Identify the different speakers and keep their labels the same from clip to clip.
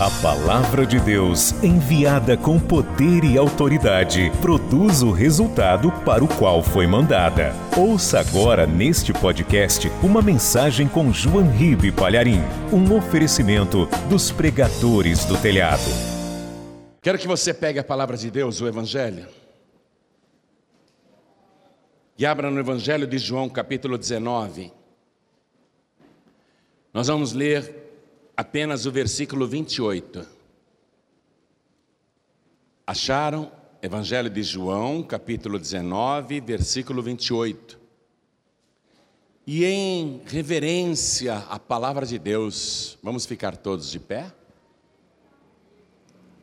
Speaker 1: A palavra de Deus, enviada com poder e autoridade, produz o resultado para o qual foi mandada. Ouça agora neste podcast uma mensagem com João Ribe Palharim, um oferecimento dos pregadores do telhado.
Speaker 2: Quero que você pegue a palavra de Deus, o Evangelho, e abra no Evangelho de João, capítulo 19. Nós vamos ler apenas o versículo 28. Acharam? Evangelho de João, capítulo 19, versículo 28. E em reverência à palavra de Deus, vamos ficar todos de pé?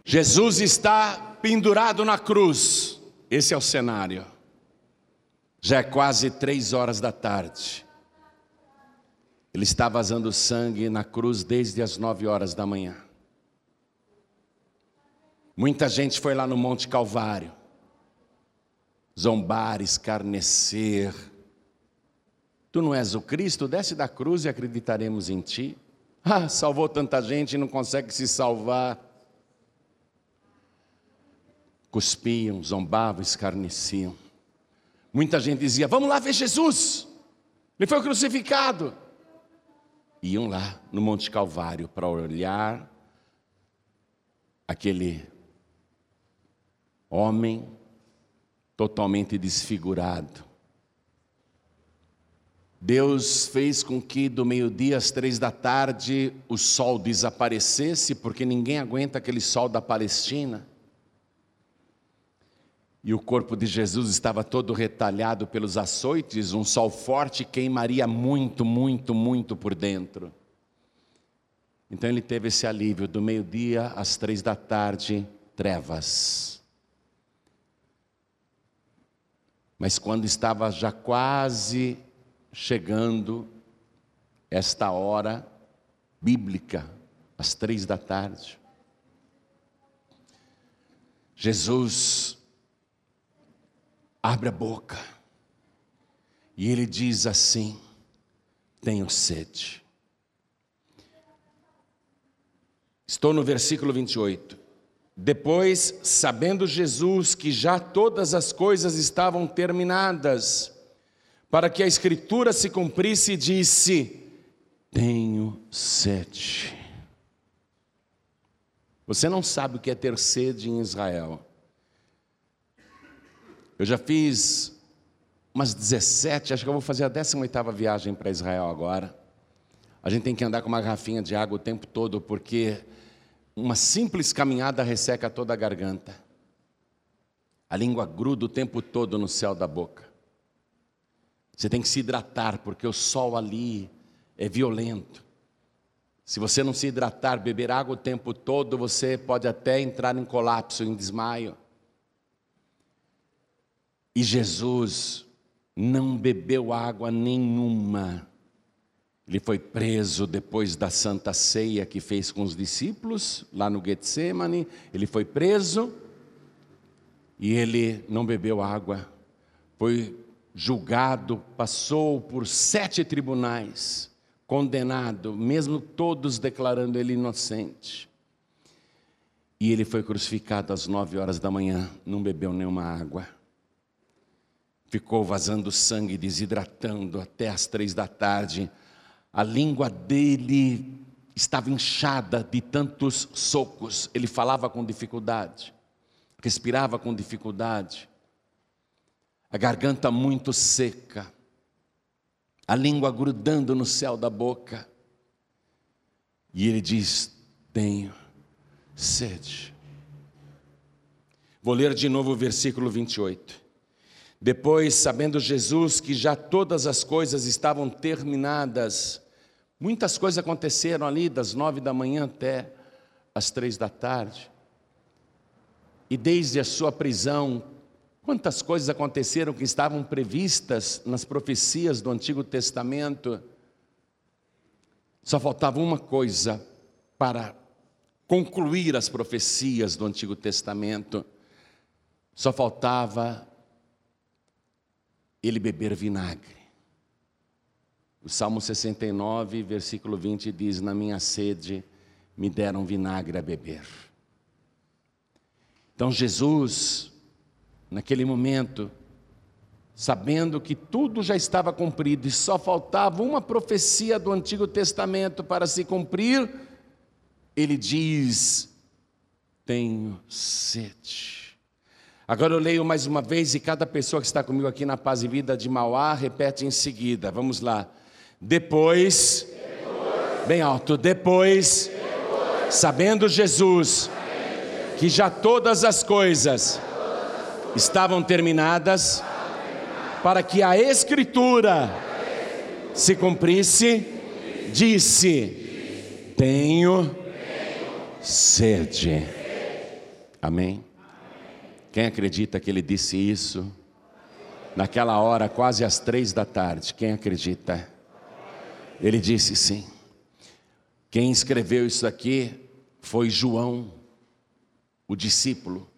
Speaker 2: Jesus está pendurado na cruz, esse é o cenário. Já é quase três horas da tarde. Ele está vazando sangue na cruz desde as nove horas da manhã. Muita gente foi lá no Monte Calvário, zombar, escarnecer. Tu não és o Cristo, desce da cruz e acreditaremos em ti. Ah, salvou tanta gente e não consegue se salvar. Cuspiam, zombavam, escarneciam. Muita gente dizia: Vamos lá ver Jesus, ele foi crucificado iam lá no Monte Calvário para olhar aquele homem totalmente desfigurado. Deus fez com que do meio-dia às três da tarde o sol desaparecesse, porque ninguém aguenta aquele sol da Palestina. E o corpo de Jesus estava todo retalhado pelos açoites, um sol forte queimaria muito, muito, muito por dentro. Então ele teve esse alívio do meio-dia às três da tarde, trevas. Mas quando estava já quase chegando esta hora bíblica, às três da tarde, Jesus abre a boca e ele diz assim: Tenho sede. Estou no versículo 28. Depois, sabendo Jesus que já todas as coisas estavam terminadas, para que a Escritura se cumprisse, disse: Tenho sede. Você não sabe o que é ter sede em Israel. Eu já fiz umas 17, acho que eu vou fazer a 18ª viagem para Israel agora. A gente tem que andar com uma garrafinha de água o tempo todo, porque uma simples caminhada resseca toda a garganta. A língua gruda o tempo todo no céu da boca. Você tem que se hidratar, porque o sol ali é violento. Se você não se hidratar, beber água o tempo todo, você pode até entrar em colapso, em desmaio. E Jesus não bebeu água nenhuma. Ele foi preso depois da santa ceia que fez com os discípulos, lá no Getsemane. Ele foi preso e ele não bebeu água. Foi julgado, passou por sete tribunais, condenado, mesmo todos declarando ele inocente. E ele foi crucificado às nove horas da manhã, não bebeu nenhuma água ficou vazando sangue, desidratando até as três da tarde. A língua dele estava inchada de tantos socos, ele falava com dificuldade, respirava com dificuldade, a garganta muito seca, a língua grudando no céu da boca. E ele diz: Tenho sede. Vou ler de novo o versículo 28. Depois, sabendo Jesus que já todas as coisas estavam terminadas, muitas coisas aconteceram ali, das nove da manhã até as três da tarde. E desde a sua prisão, quantas coisas aconteceram que estavam previstas nas profecias do Antigo Testamento. Só faltava uma coisa para concluir as profecias do Antigo Testamento. Só faltava ele beber vinagre. O Salmo 69, versículo 20 diz: Na minha sede me deram vinagre a beber. Então Jesus, naquele momento, sabendo que tudo já estava cumprido e só faltava uma profecia do Antigo Testamento para se cumprir, ele diz: Tenho sede. Agora eu leio mais uma vez e cada pessoa que está comigo aqui na Paz e Vida de Mauá repete em seguida. Vamos lá. Depois, depois bem alto, depois, depois sabendo Jesus que já todas as coisas estavam terminadas, para que a Escritura se cumprisse, disse: Tenho sede. Amém? Quem acredita que ele disse isso? Naquela hora, quase às três da tarde, quem acredita? Ele disse sim. Quem escreveu isso aqui foi João o discípulo,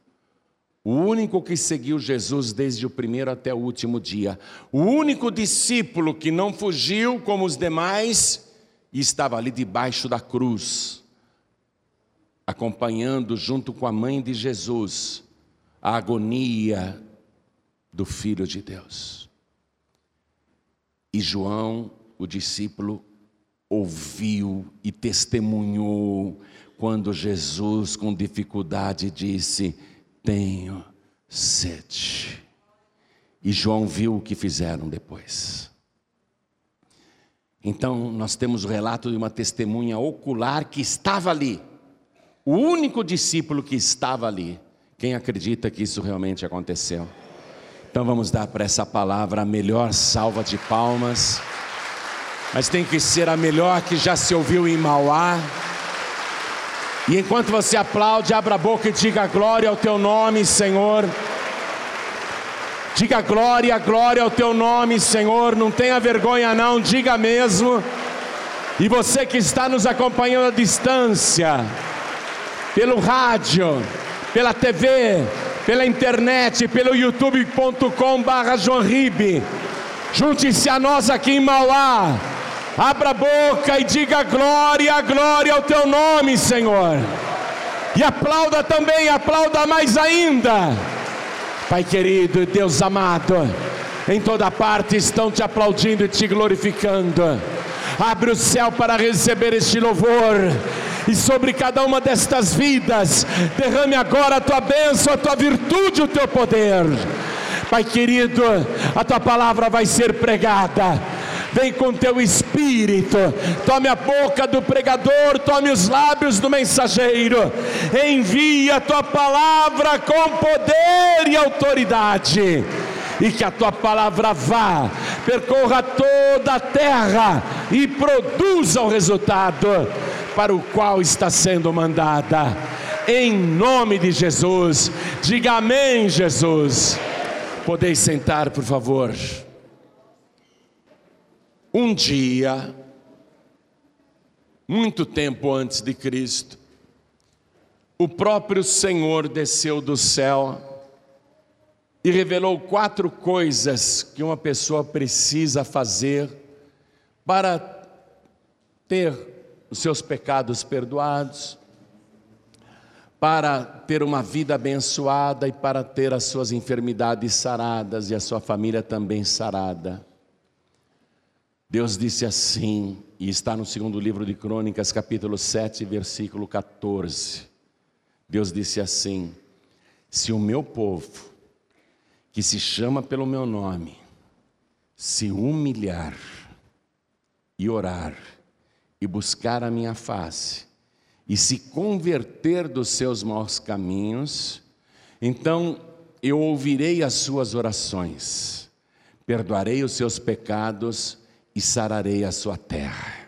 Speaker 2: o único que seguiu Jesus desde o primeiro até o último dia, o único discípulo que não fugiu como os demais e estava ali debaixo da cruz, acompanhando junto com a mãe de Jesus a agonia do Filho de Deus. E João, o discípulo, ouviu e testemunhou quando Jesus, com dificuldade, disse: Tenho sede. E João viu o que fizeram depois. Então, nós temos o relato de uma testemunha ocular que estava ali, o único discípulo que estava ali. Quem acredita que isso realmente aconteceu? Então, vamos dar para essa palavra a melhor salva de palmas, mas tem que ser a melhor que já se ouviu em Mauá. E enquanto você aplaude, abra a boca e diga glória ao teu nome, Senhor. Diga glória, glória ao teu nome, Senhor. Não tenha vergonha, não, diga mesmo. E você que está nos acompanhando à distância, pelo rádio, pela TV, pela internet, pelo youtube.com/barra junte-se a nós aqui em Mauá Abra a boca e diga glória, glória ao teu nome, Senhor. E aplauda também, aplauda mais ainda. Pai querido e Deus amado, em toda parte estão te aplaudindo e te glorificando. Abre o céu para receber este louvor. E sobre cada uma destas vidas, derrame agora a tua bênção, a tua virtude, o teu poder. Pai querido, a tua palavra vai ser pregada. Vem com teu espírito, tome a boca do pregador, tome os lábios do mensageiro, envia a tua palavra com poder e autoridade, e que a tua palavra vá, percorra toda a terra e produza o resultado para o qual está sendo mandada. Em nome de Jesus, diga amém, Jesus. Podeis sentar, por favor. Um dia, muito tempo antes de Cristo, o próprio Senhor desceu do céu e revelou quatro coisas que uma pessoa precisa fazer para ter os seus pecados perdoados, para ter uma vida abençoada e para ter as suas enfermidades saradas e a sua família também sarada. Deus disse assim, e está no segundo livro de Crônicas, capítulo 7, versículo 14. Deus disse assim: Se o meu povo, que se chama pelo meu nome, se humilhar e orar e buscar a minha face e se converter dos seus maus caminhos, então eu ouvirei as suas orações, perdoarei os seus pecados e sararei a sua terra.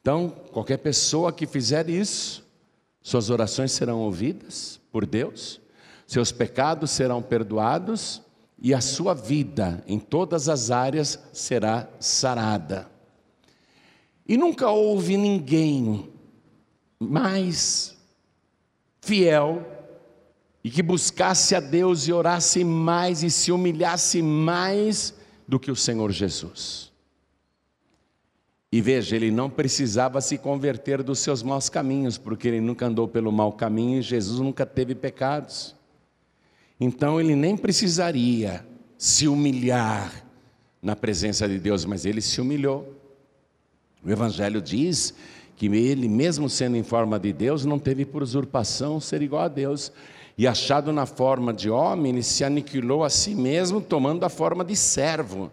Speaker 2: Então, qualquer pessoa que fizer isso, suas orações serão ouvidas por Deus, seus pecados serão perdoados e a sua vida em todas as áreas será sarada. E nunca houve ninguém mais fiel e que buscasse a Deus e orasse mais e se humilhasse mais do que o Senhor Jesus. E veja, ele não precisava se converter dos seus maus caminhos, porque ele nunca andou pelo mau caminho e Jesus nunca teve pecados. Então ele nem precisaria se humilhar na presença de Deus, mas ele se humilhou. O Evangelho diz que ele, mesmo sendo em forma de Deus, não teve por usurpação ser igual a Deus. E achado na forma de homem, ele se aniquilou a si mesmo, tomando a forma de servo.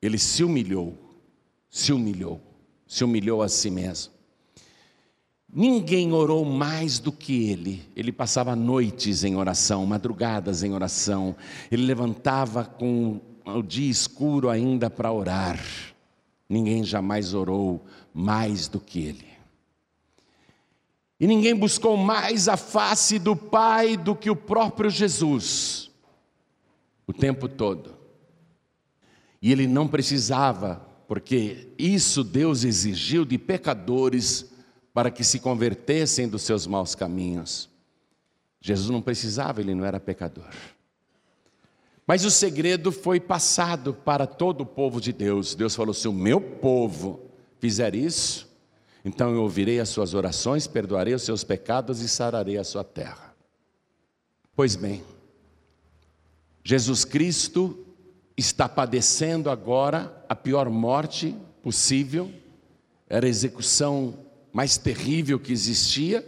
Speaker 2: Ele se humilhou, se humilhou, se humilhou a si mesmo. Ninguém orou mais do que ele. Ele passava noites em oração, madrugadas em oração. Ele levantava com o dia escuro ainda para orar. Ninguém jamais orou mais do que ele. E ninguém buscou mais a face do Pai do que o próprio Jesus, o tempo todo. E ele não precisava, porque isso Deus exigiu de pecadores para que se convertessem dos seus maus caminhos. Jesus não precisava, ele não era pecador. Mas o segredo foi passado para todo o povo de Deus. Deus falou: se o meu povo fizer isso, então eu ouvirei as suas orações, perdoarei os seus pecados e sararei a sua terra. Pois bem, Jesus Cristo está padecendo agora a pior morte possível, era a execução mais terrível que existia,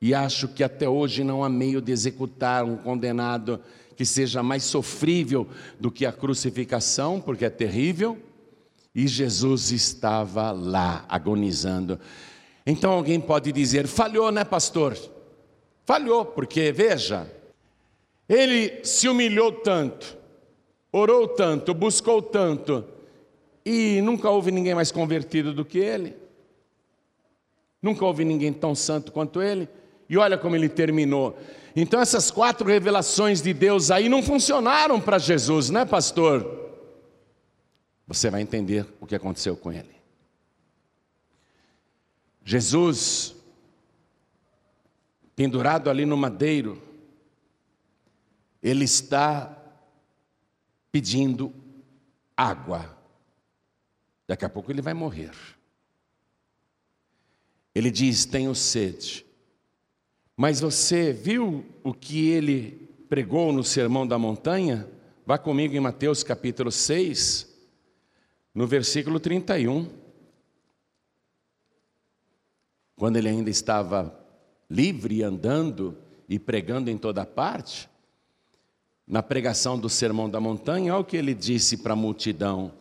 Speaker 2: e acho que até hoje não há meio de executar um condenado que seja mais sofrível do que a crucificação, porque é terrível, e Jesus estava lá agonizando. Então alguém pode dizer: falhou, né, pastor? Falhou, porque veja, ele se humilhou tanto, orou tanto, buscou tanto, e nunca houve ninguém mais convertido do que ele. Nunca houve ninguém tão santo quanto ele. E olha como ele terminou. Então, essas quatro revelações de Deus aí não funcionaram para Jesus, né, pastor? Você vai entender o que aconteceu com ele. Jesus, pendurado ali no madeiro, ele está pedindo água. Daqui a pouco ele vai morrer. Ele diz: Tenho sede. Mas você viu o que ele pregou no Sermão da Montanha? Vá comigo em Mateus capítulo 6, no versículo 31. Quando ele ainda estava livre, andando e pregando em toda parte, na pregação do Sermão da Montanha, olha o que ele disse para a multidão: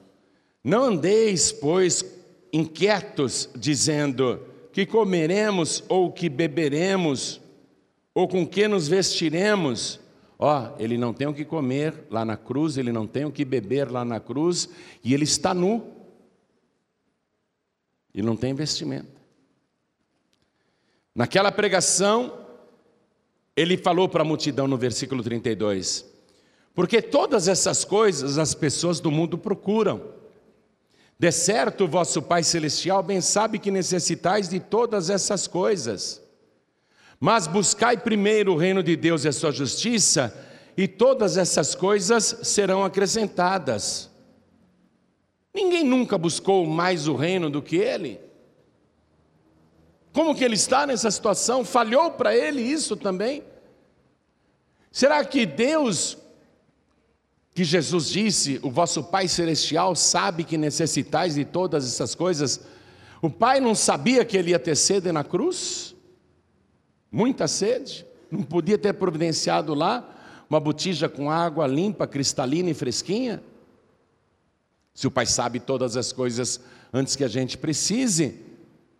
Speaker 2: Não andeis, pois, inquietos, dizendo que comeremos ou que beberemos ou com que nos vestiremos? Ó, ele não tem o que comer lá na cruz, ele não tem o que beber lá na cruz, e ele está nu. E não tem vestimenta. Naquela pregação, ele falou para a multidão no versículo 32: Porque todas essas coisas as pessoas do mundo procuram. De certo, vosso Pai Celestial bem sabe que necessitais de todas essas coisas. Mas buscai primeiro o reino de Deus e a sua justiça, e todas essas coisas serão acrescentadas. Ninguém nunca buscou mais o reino do que ele. Como que ele está nessa situação? Falhou para ele isso também? Será que Deus, que Jesus disse, o vosso Pai Celestial sabe que necessitais de todas essas coisas, o Pai não sabia que ele ia ter sede na cruz? Muita sede, não podia ter providenciado lá uma botija com água limpa, cristalina e fresquinha? Se o pai sabe todas as coisas antes que a gente precise,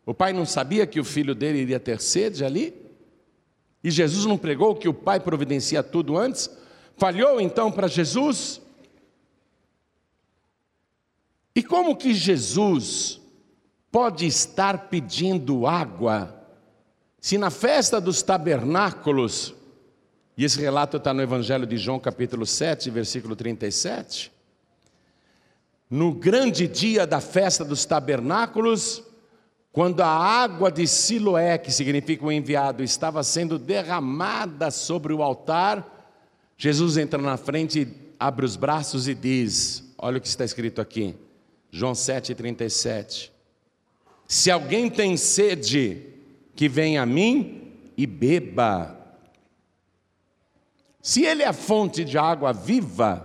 Speaker 2: o pai não sabia que o filho dele iria ter sede ali? E Jesus não pregou que o pai providencia tudo antes? Falhou então para Jesus? E como que Jesus pode estar pedindo água se na festa dos tabernáculos, e esse relato está no Evangelho de João, capítulo 7, versículo 37, no grande dia da festa dos tabernáculos, quando a água de Siloé, que significa o enviado, estava sendo derramada sobre o altar, Jesus entra na frente, abre os braços e diz: Olha o que está escrito aqui, João 7,37. Se alguém tem sede, que venha a mim e beba. Se ele é a fonte de água viva,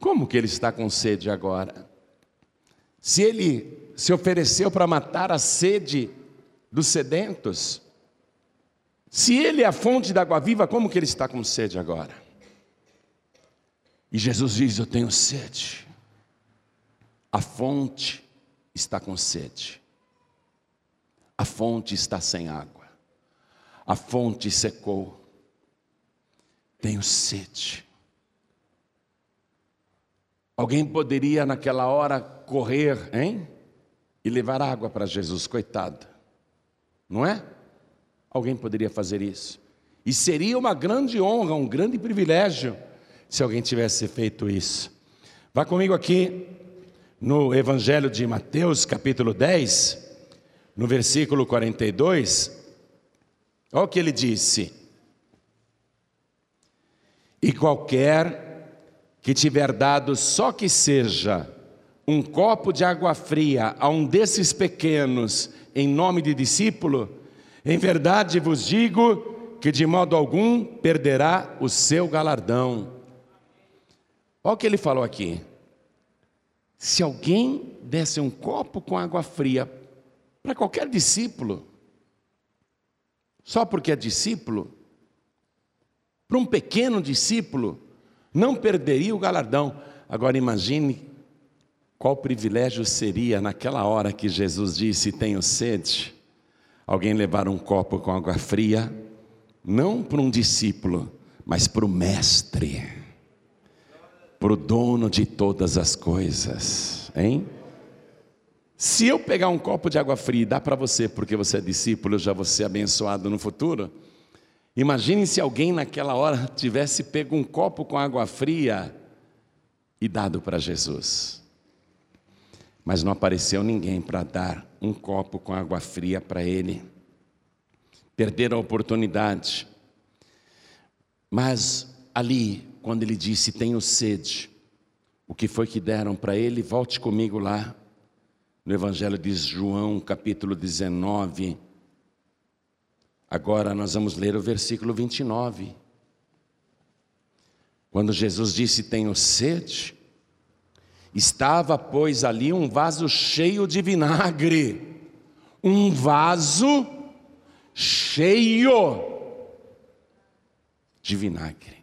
Speaker 2: como que ele está com sede agora? Se ele se ofereceu para matar a sede dos sedentos, se ele é a fonte da água viva, como que ele está com sede agora? E Jesus diz: Eu tenho sede. A fonte está com sede. A fonte está sem água. A fonte secou. Tenho sede. Alguém poderia naquela hora correr, hein? E levar água para Jesus, coitado. Não é? Alguém poderia fazer isso. E seria uma grande honra, um grande privilégio, se alguém tivesse feito isso. Vá comigo aqui no Evangelho de Mateus, capítulo 10, no versículo 42, olha o que ele disse: E qualquer que tiver dado só que seja um copo de água fria a um desses pequenos, em nome de discípulo, em verdade vos digo que de modo algum perderá o seu galardão. Olha o que ele falou aqui. Se alguém desse um copo com água fria para qualquer discípulo, só porque é discípulo, para um pequeno discípulo, não perderia o galardão. Agora imagine qual privilégio seria naquela hora que Jesus disse: Tenho sede, alguém levar um copo com água fria, não para um discípulo, mas para o Mestre para o dono de todas as coisas, hein? Se eu pegar um copo de água fria e dar para você, porque você é discípulo, eu já vou ser abençoado no futuro. Imagine se alguém naquela hora tivesse pego um copo com água fria e dado para Jesus. Mas não apareceu ninguém para dar um copo com água fria para ele. Perderam a oportunidade. Mas ali, quando ele disse: Tenho sede, o que foi que deram para ele? Volte comigo lá, no Evangelho de João, capítulo 19. Agora nós vamos ler o versículo 29. Quando Jesus disse: Tenho sede, estava, pois, ali um vaso cheio de vinagre. Um vaso cheio de vinagre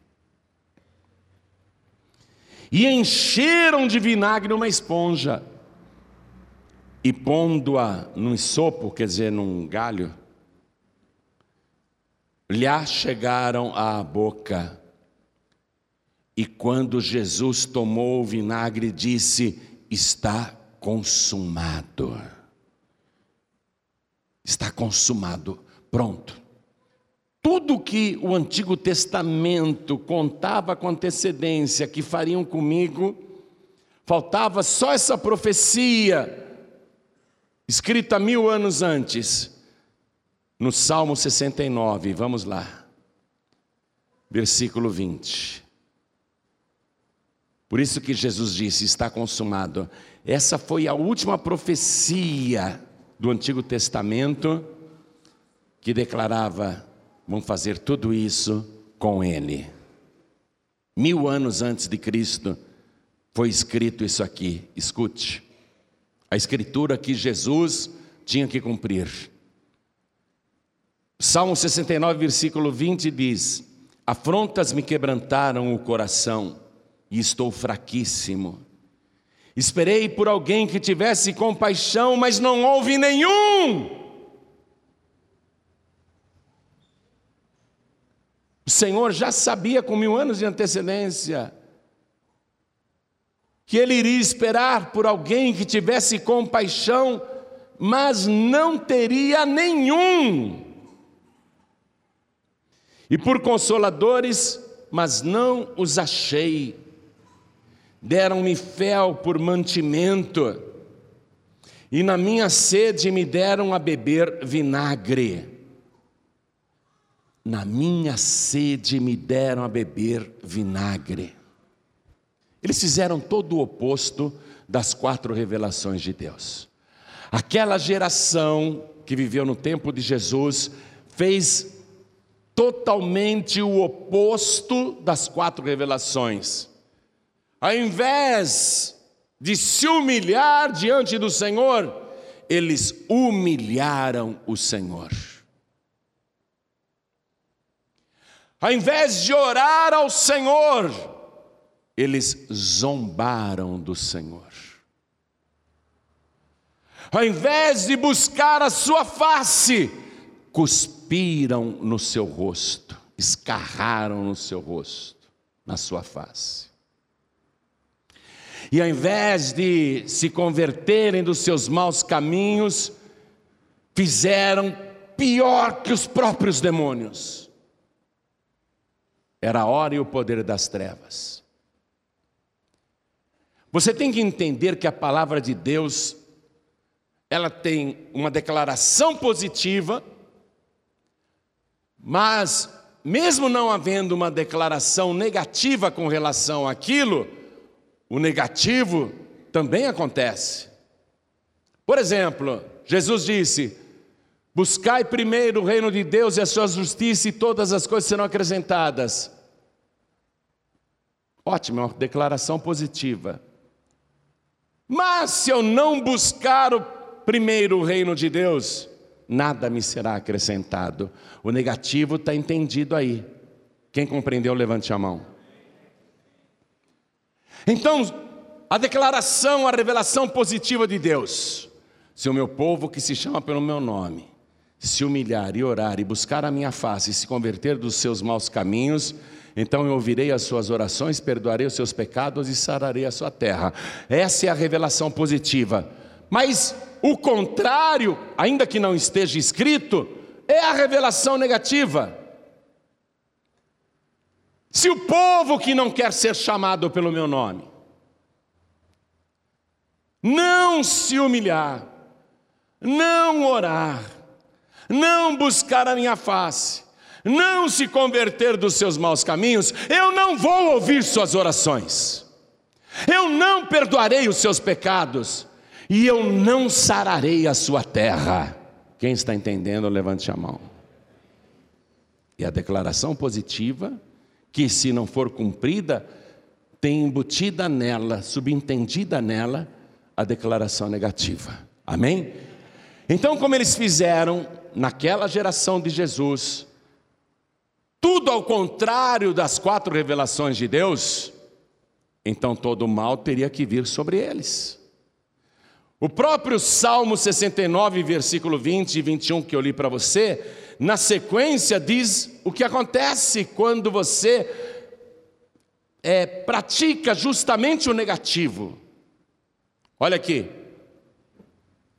Speaker 2: e encheram de vinagre uma esponja, e pondo-a num sopo, quer dizer, num galho, lhe chegaram à boca. E quando Jesus tomou o vinagre, disse: Está consumado. Está consumado. Pronto. Tudo que o Antigo Testamento contava com antecedência que fariam comigo, faltava só essa profecia, escrita mil anos antes, no Salmo 69, vamos lá, versículo 20. Por isso que Jesus disse: está consumado. Essa foi a última profecia do Antigo Testamento que declarava vão fazer tudo isso com Ele. Mil anos antes de Cristo foi escrito isso aqui, escute. A escritura que Jesus tinha que cumprir. Salmo 69, versículo 20 diz: Afrontas me quebrantaram o coração e estou fraquíssimo. Esperei por alguém que tivesse compaixão, mas não houve nenhum. O Senhor já sabia com mil anos de antecedência que ele iria esperar por alguém que tivesse compaixão, mas não teria nenhum. E por consoladores, mas não os achei. Deram-me fel por mantimento, e na minha sede me deram a beber vinagre na minha sede me deram a beber vinagre. Eles fizeram todo o oposto das quatro revelações de Deus. Aquela geração que viveu no tempo de Jesus fez totalmente o oposto das quatro revelações. Ao invés de se humilhar diante do Senhor, eles humilharam o Senhor. Ao invés de orar ao Senhor, eles zombaram do Senhor. Ao invés de buscar a sua face, cuspiram no seu rosto, escarraram no seu rosto, na sua face. E ao invés de se converterem dos seus maus caminhos, fizeram pior que os próprios demônios. Era a hora e o poder das trevas. Você tem que entender que a palavra de Deus ela tem uma declaração positiva, mas mesmo não havendo uma declaração negativa com relação àquilo, o negativo também acontece. Por exemplo, Jesus disse: Buscai primeiro o reino de Deus e a sua justiça, e todas as coisas serão acrescentadas. Ótimo, é uma declaração positiva. Mas se eu não buscar o primeiro reino de Deus, nada me será acrescentado. O negativo está entendido aí. Quem compreendeu, levante a mão. Então, a declaração, a revelação positiva de Deus: se o meu povo que se chama pelo meu nome se humilhar e orar e buscar a minha face e se converter dos seus maus caminhos, então eu ouvirei as suas orações, perdoarei os seus pecados e sararei a sua terra. Essa é a revelação positiva. Mas o contrário, ainda que não esteja escrito, é a revelação negativa. Se o povo que não quer ser chamado pelo meu nome não se humilhar, não orar, não buscar a minha face, não se converter dos seus maus caminhos, eu não vou ouvir suas orações, eu não perdoarei os seus pecados e eu não sararei a sua terra. Quem está entendendo, levante a mão. E a declaração positiva que, se não for cumprida, tem embutida nela, subentendida nela, a declaração negativa. Amém? Então, como eles fizeram naquela geração de Jesus, tudo ao contrário das quatro revelações de Deus, então todo o mal teria que vir sobre eles. O próprio Salmo 69, versículo 20 e 21 que eu li para você, na sequência diz o que acontece quando você é, pratica justamente o negativo. Olha aqui.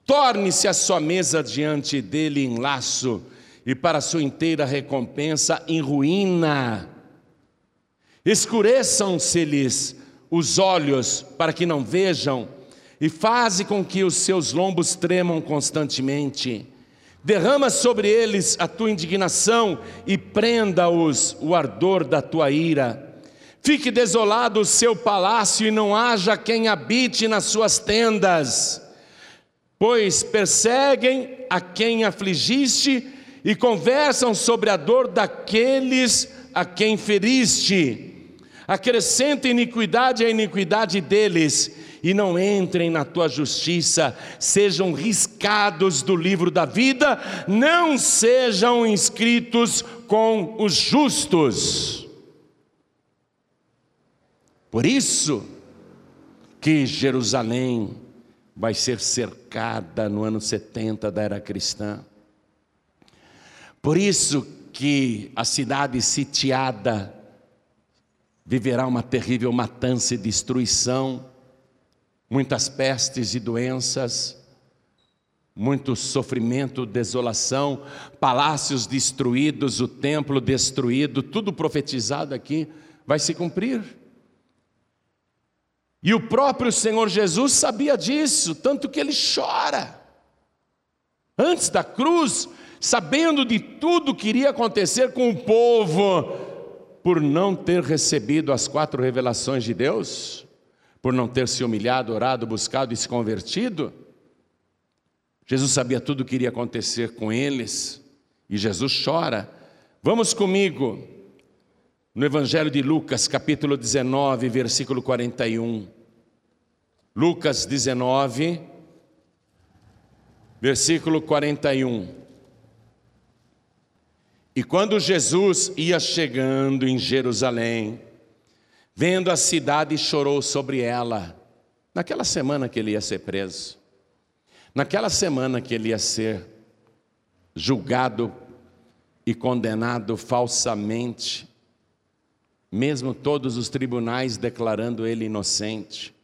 Speaker 2: Torne-se a sua mesa diante dele em laço, e para sua inteira recompensa em ruína. Escureçam-se-lhes os olhos para que não vejam, e faze com que os seus lombos tremam constantemente. Derrama sobre eles a tua indignação e prenda-os o ardor da tua ira. Fique desolado o seu palácio e não haja quem habite nas suas tendas, pois perseguem a quem afligiste e conversam sobre a dor daqueles a quem feriste. Acrescenta iniquidade à iniquidade deles e não entrem na tua justiça, sejam riscados do livro da vida, não sejam inscritos com os justos. Por isso que Jerusalém vai ser cercada no ano 70 da era cristã. Por isso que a cidade sitiada viverá uma terrível matança e destruição muitas pestes e doenças, muito sofrimento, desolação, palácios destruídos, o templo destruído, tudo profetizado aqui vai se cumprir. E o próprio Senhor Jesus sabia disso, tanto que ele chora. Antes da cruz, sabendo de tudo que iria acontecer com o povo, por não ter recebido as quatro revelações de Deus, por não ter se humilhado, orado, buscado e se convertido? Jesus sabia tudo o que iria acontecer com eles e Jesus chora. Vamos comigo no Evangelho de Lucas, capítulo 19, versículo 41. Lucas 19, versículo 41. E quando Jesus ia chegando em Jerusalém, vendo a cidade, chorou sobre ela, naquela semana que ele ia ser preso, naquela semana que ele ia ser julgado e condenado falsamente, mesmo todos os tribunais declarando ele inocente.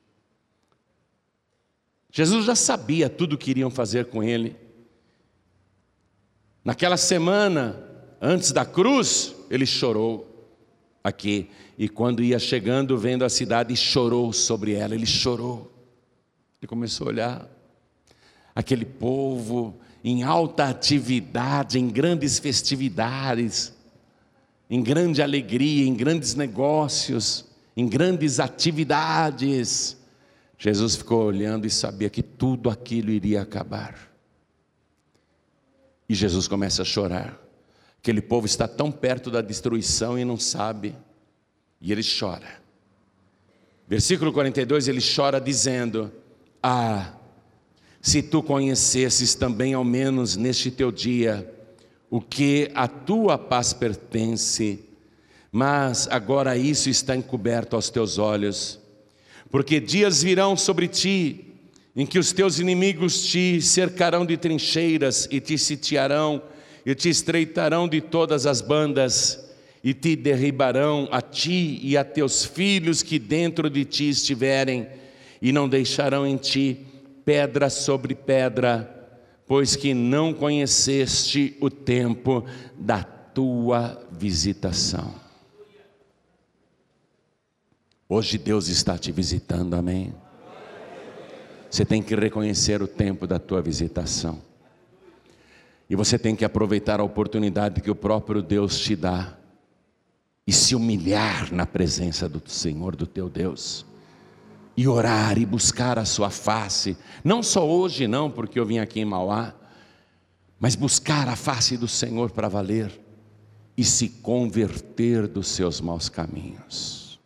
Speaker 2: Jesus já sabia tudo o que iriam fazer com ele. Naquela semana, antes da cruz, ele chorou aqui. E quando ia chegando, vendo a cidade, chorou sobre ela. Ele chorou. Ele começou a olhar aquele povo em alta atividade, em grandes festividades, em grande alegria, em grandes negócios, em grandes atividades. Jesus ficou olhando e sabia que tudo aquilo iria acabar. E Jesus começa a chorar. Aquele povo está tão perto da destruição e não sabe, e ele chora. Versículo 42, ele chora dizendo: Ah, se tu conhecesses também, ao menos neste teu dia, o que a tua paz pertence, mas agora isso está encoberto aos teus olhos, porque dias virão sobre ti, em que os teus inimigos te cercarão de trincheiras e te sitiarão e te estreitarão de todas as bandas, e te derribarão a ti e a teus filhos que dentro de ti estiverem, e não deixarão em ti pedra sobre pedra, pois que não conheceste o tempo da tua visitação. Hoje Deus está te visitando, amém? Você tem que reconhecer o tempo da tua visitação. E você tem que aproveitar a oportunidade que o próprio Deus te dá e se humilhar na presença do Senhor, do teu Deus, e orar e buscar a sua face, não só hoje, não, porque eu vim aqui em Mauá, mas buscar a face do Senhor para valer e se converter dos seus maus caminhos.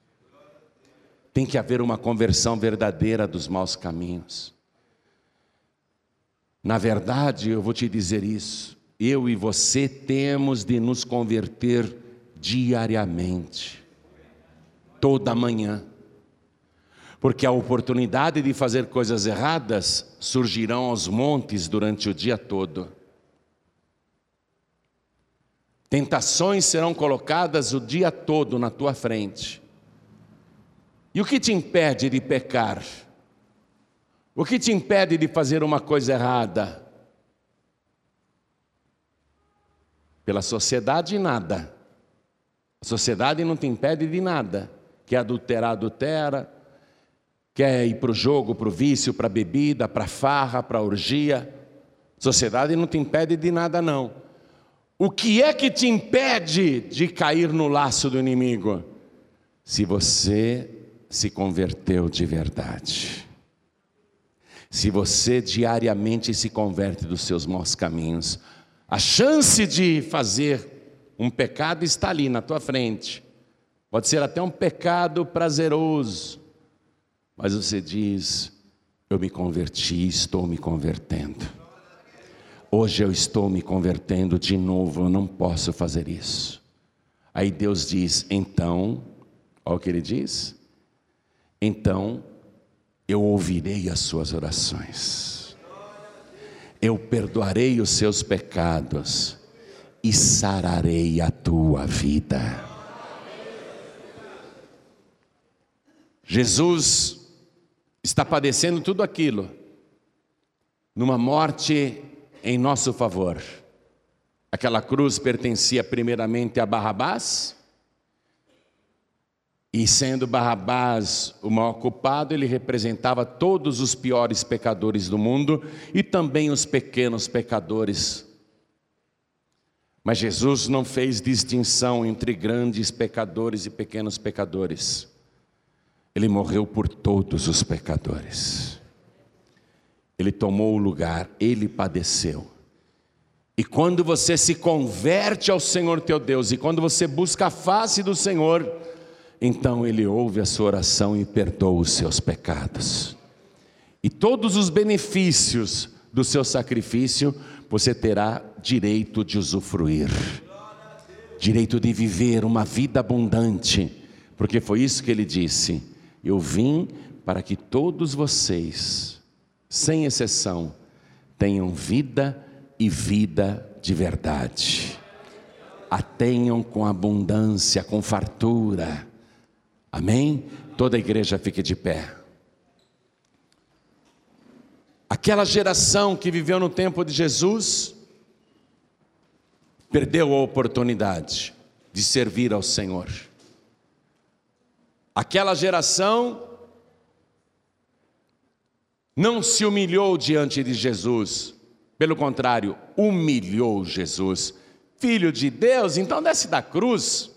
Speaker 2: Tem que haver uma conversão verdadeira dos maus caminhos. Na verdade, eu vou te dizer isso, eu e você temos de nos converter diariamente, toda manhã, porque a oportunidade de fazer coisas erradas surgirão aos montes durante o dia todo. Tentações serão colocadas o dia todo na tua frente. E o que te impede de pecar? O que te impede de fazer uma coisa errada? Pela sociedade, nada. A sociedade não te impede de nada. Quer adulterar, adultera. Quer ir para o jogo, para o vício, para a bebida, para a farra, para a orgia. Sociedade não te impede de nada, não. O que é que te impede de cair no laço do inimigo? Se você se converteu de verdade se você diariamente se converte dos seus maus caminhos, a chance de fazer um pecado está ali na tua frente. Pode ser até um pecado prazeroso, mas você diz: Eu me converti, estou me convertendo. Hoje eu estou me convertendo de novo, eu não posso fazer isso. Aí Deus diz: Então, olha o que ele diz: Então eu ouvirei as suas orações, eu perdoarei os seus pecados e sararei a tua vida. Jesus está padecendo tudo aquilo, numa morte em nosso favor. Aquela cruz pertencia primeiramente a Barrabás, e sendo Barrabás o maior culpado, ele representava todos os piores pecadores do mundo e também os pequenos pecadores. Mas Jesus não fez distinção entre grandes pecadores e pequenos pecadores. Ele morreu por todos os pecadores. Ele tomou o lugar, ele padeceu. E quando você se converte ao Senhor teu Deus, e quando você busca a face do Senhor, então Ele ouve a sua oração e perdoa os seus pecados. E todos os benefícios do seu sacrifício você terá direito de usufruir, direito de viver uma vida abundante, porque foi isso que ele disse: Eu vim para que todos vocês, sem exceção, tenham vida e vida de verdade. A tenham com abundância, com fartura. Amém? Toda a igreja fique de pé. Aquela geração que viveu no tempo de Jesus perdeu a oportunidade de servir ao Senhor. Aquela geração não se humilhou diante de Jesus, pelo contrário, humilhou Jesus. Filho de Deus, então desce da cruz.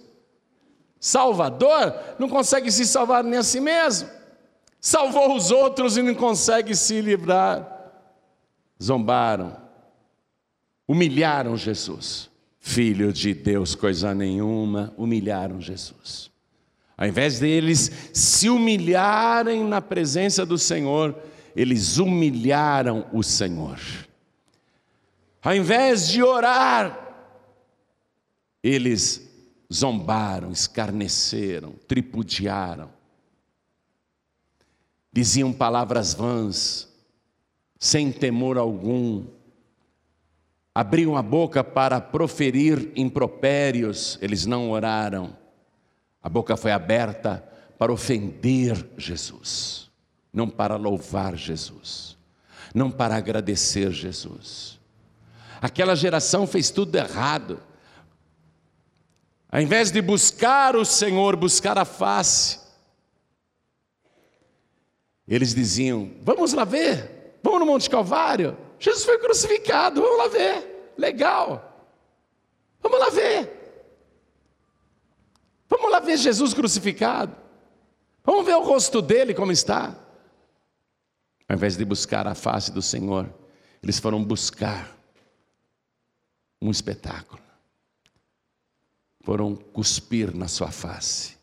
Speaker 2: Salvador não consegue se salvar nem a si mesmo. Salvou os outros e não consegue se livrar. Zombaram, humilharam Jesus. Filho de Deus, coisa nenhuma, humilharam Jesus. Ao invés deles se humilharem na presença do Senhor, eles humilharam o Senhor. Ao invés de orar, eles zombaram, escarneceram, tripudiaram, diziam palavras vãs, sem temor algum, abriam a boca para proferir impropérios, eles não oraram, a boca foi aberta para ofender Jesus, não para louvar Jesus, não para agradecer Jesus. Aquela geração fez tudo errado. Ao invés de buscar o Senhor, buscar a face, eles diziam: Vamos lá ver, vamos no Monte Calvário. Jesus foi crucificado, vamos lá ver. Legal, vamos lá ver. Vamos lá ver Jesus crucificado. Vamos ver o rosto dele como está. Ao invés de buscar a face do Senhor, eles foram buscar um espetáculo. Foram cuspir na sua face.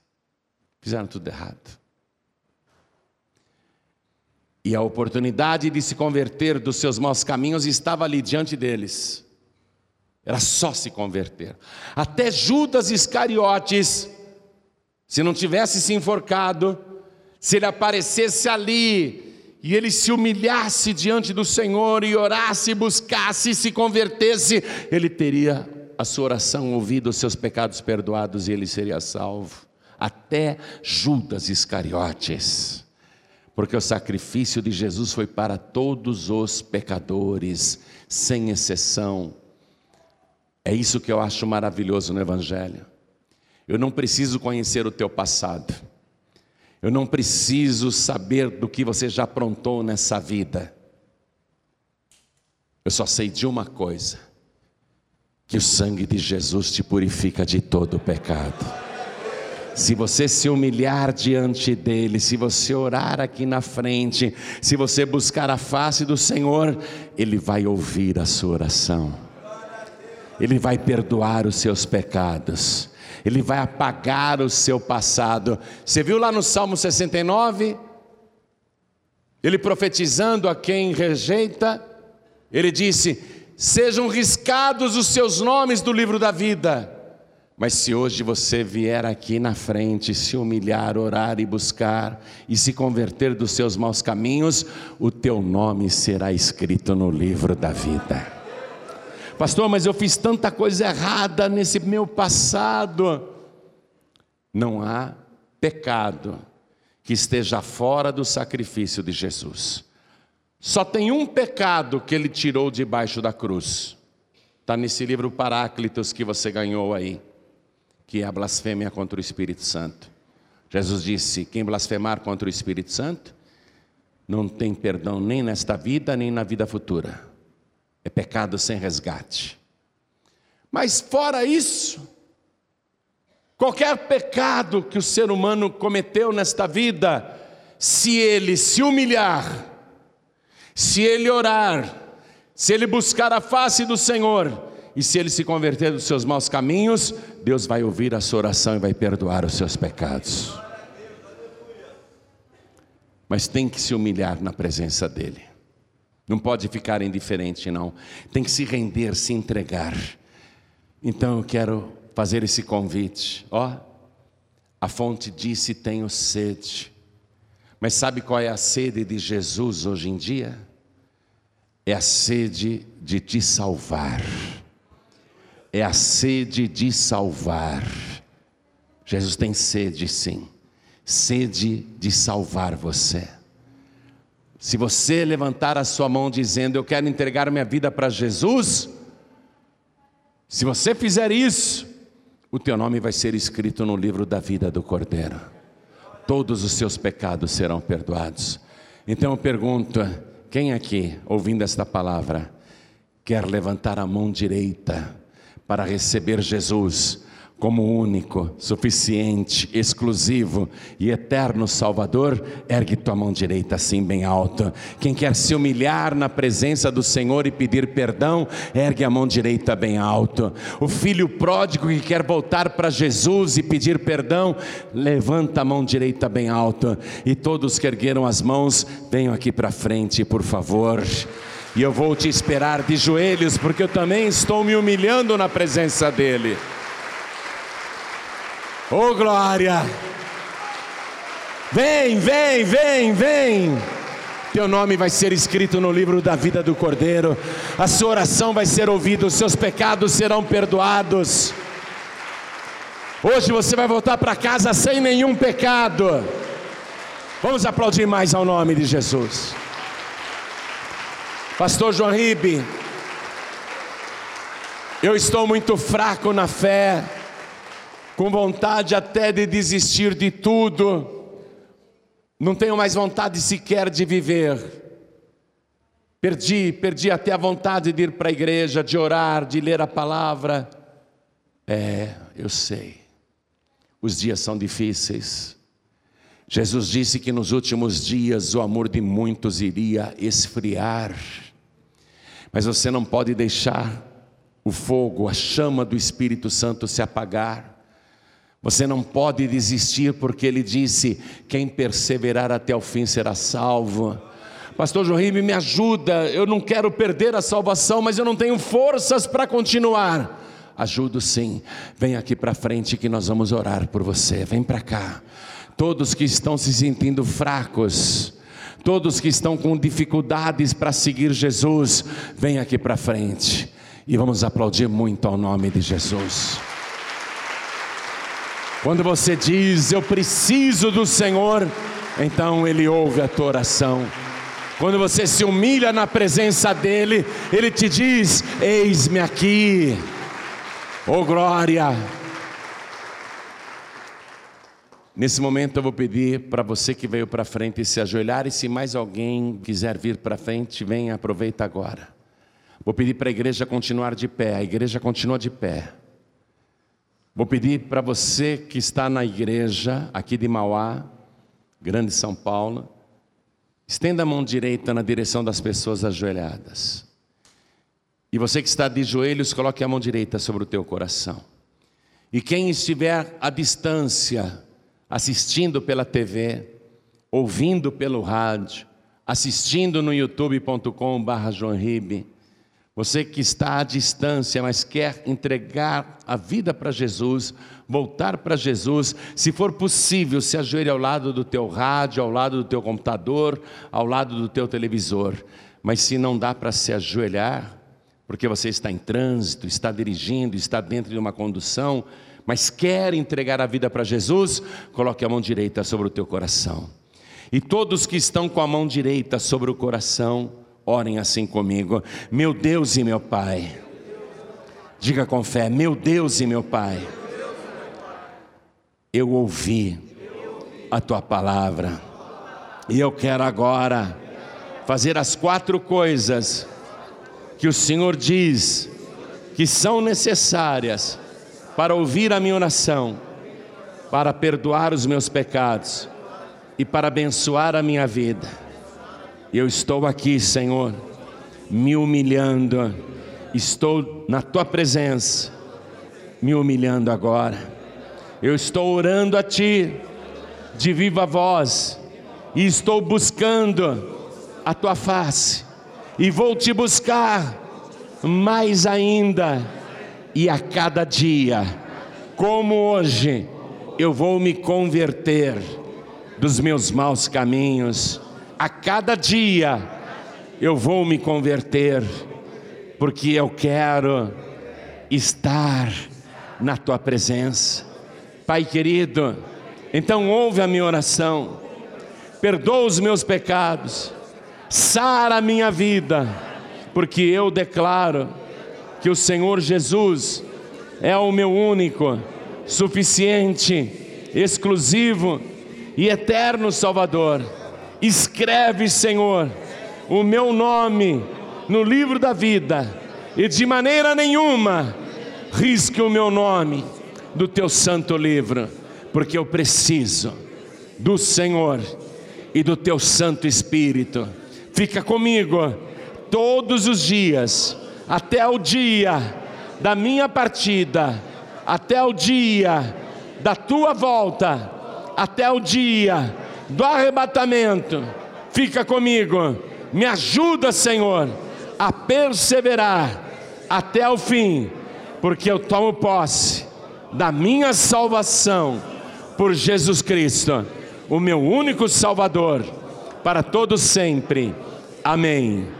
Speaker 2: Fizeram tudo errado. E a oportunidade de se converter dos seus maus caminhos estava ali diante deles. Era só se converter. Até Judas Iscariotes, se não tivesse se enforcado, se ele aparecesse ali e ele se humilhasse diante do Senhor e orasse, buscasse, se convertesse, ele teria a sua oração ouvida, os seus pecados perdoados e ele seria salvo. Até Judas Iscariotes, porque o sacrifício de Jesus foi para todos os pecadores, sem exceção. É isso que eu acho maravilhoso no Evangelho. Eu não preciso conhecer o teu passado. Eu não preciso saber do que você já aprontou nessa vida. Eu só sei de uma coisa: que o sangue de Jesus te purifica de todo pecado. Se você se humilhar diante dele, se você orar aqui na frente, se você buscar a face do Senhor, ele vai ouvir a sua oração. Ele vai perdoar os seus pecados. Ele vai apagar o seu passado. Você viu lá no Salmo 69? Ele profetizando a quem rejeita, ele disse: Sejam riscados os seus nomes do livro da vida. Mas se hoje você vier aqui na frente, se humilhar, orar e buscar e se converter dos seus maus caminhos, o teu nome será escrito no livro da vida. Pastor, mas eu fiz tanta coisa errada nesse meu passado. Não há pecado que esteja fora do sacrifício de Jesus. Só tem um pecado que ele tirou debaixo da cruz. Está nesse livro Paráclitos que você ganhou aí, que é a blasfêmia contra o Espírito Santo. Jesus disse: quem blasfemar contra o Espírito Santo não tem perdão nem nesta vida, nem na vida futura. É pecado sem resgate. Mas fora isso, Qualquer pecado que o ser humano cometeu nesta vida, se ele se humilhar, se ele orar, se ele buscar a face do Senhor e se ele se converter dos seus maus caminhos, Deus vai ouvir a sua oração e vai perdoar os seus pecados. Mas tem que se humilhar na presença dEle. Não pode ficar indiferente, não. Tem que se render, se entregar. Então eu quero fazer esse convite. Ó, a fonte disse: Tenho sede. Mas sabe qual é a sede de Jesus hoje em dia? É a sede de te salvar. É a sede de salvar. Jesus tem sede, sim. Sede de salvar você. Se você levantar a sua mão dizendo: Eu quero entregar minha vida para Jesus, se você fizer isso, o teu nome vai ser escrito no livro da vida do Cordeiro. Todos os seus pecados serão perdoados. Então eu pergunto: quem aqui, ouvindo esta palavra, quer levantar a mão direita para receber Jesus como único, suficiente, exclusivo e eterno Salvador, ergue tua mão direita assim bem alto. Quem quer se humilhar na presença do Senhor e pedir perdão, ergue a mão direita bem alto. O filho pródigo que quer voltar para Jesus e pedir perdão, levanta a mão direita bem alto. E todos que ergueram as mãos, venham aqui para frente, por favor. E eu vou te esperar de joelhos, porque eu também estou me humilhando na presença dEle. Oh glória! Vem, vem, vem, vem! Teu nome vai ser escrito no livro da vida do Cordeiro, a sua oração vai ser ouvida, os seus pecados serão perdoados. Hoje você vai voltar para casa sem nenhum pecado. Vamos aplaudir mais ao nome de Jesus. Pastor João Ribe, eu estou muito fraco na fé com vontade até de desistir de tudo, não tenho mais vontade sequer de viver. Perdi, perdi até a vontade de ir para a igreja, de orar, de ler a palavra. É, eu sei. Os dias são difíceis. Jesus disse que nos últimos dias o amor de muitos iria esfriar. Mas você não pode deixar o fogo, a chama do Espírito Santo se apagar. Você não pode desistir, porque ele disse: quem perseverar até o fim será salvo. Pastor João me ajuda, eu não quero perder a salvação, mas eu não tenho forças para continuar. Ajudo sim, vem aqui para frente que nós vamos orar por você, vem para cá. Todos que estão se sentindo fracos, todos que estão com dificuldades para seguir Jesus, vem aqui para frente e vamos aplaudir muito ao nome de Jesus. Quando você diz, Eu preciso do Senhor, então Ele ouve a tua oração. Quando você se humilha na presença dEle, Ele te diz: Eis-me aqui, oh glória. Nesse momento eu vou pedir para você que veio para frente se ajoelhar e se mais alguém quiser vir para frente, venha, aproveita agora. Vou pedir para a igreja continuar de pé, a igreja continua de pé. Vou pedir para você que está na igreja aqui de Mauá, Grande São Paulo, estenda a mão direita na direção das pessoas ajoelhadas. E você que está de joelhos, coloque a mão direita sobre o teu coração. E quem estiver à distância, assistindo pela TV, ouvindo pelo rádio, assistindo no youtube.com/joanribe, você que está à distância, mas quer entregar a vida para Jesus, voltar para Jesus, se for possível, se ajoelhe ao lado do teu rádio, ao lado do teu computador, ao lado do teu televisor. Mas se não dá para se ajoelhar, porque você está em trânsito, está dirigindo, está dentro de uma condução, mas quer entregar a vida para Jesus, coloque a mão direita sobre o teu coração. E todos que estão com a mão direita sobre o coração, Orem assim comigo. Meu Deus e meu Pai. Diga com fé: Meu Deus e meu Pai. Eu ouvi a tua palavra. E eu quero agora fazer as quatro coisas que o Senhor diz que são necessárias para ouvir a minha oração para perdoar os meus pecados e para abençoar a minha vida. Eu estou aqui, Senhor, me humilhando, estou na tua presença, me humilhando agora. Eu estou orando a ti de viva voz e estou buscando a tua face e vou te buscar mais ainda e a cada dia, como hoje, eu vou me converter dos meus maus caminhos. A cada dia eu vou me converter, porque eu quero estar na tua presença. Pai querido, então ouve a minha oração, perdoa os meus pecados, sara a minha vida, porque eu declaro que o Senhor Jesus é o meu único, suficiente, exclusivo e eterno Salvador. Escreve, Senhor, o meu nome no livro da vida e de maneira nenhuma risque o meu nome do teu santo livro, porque eu preciso do Senhor e do teu Santo Espírito. Fica comigo todos os dias, até o dia da minha partida, até o dia da tua volta até o dia do arrebatamento. Fica comigo, me ajuda, Senhor, a perseverar até o fim, porque eu tomo posse da minha salvação por Jesus Cristo, o meu único Salvador, para todos sempre. Amém.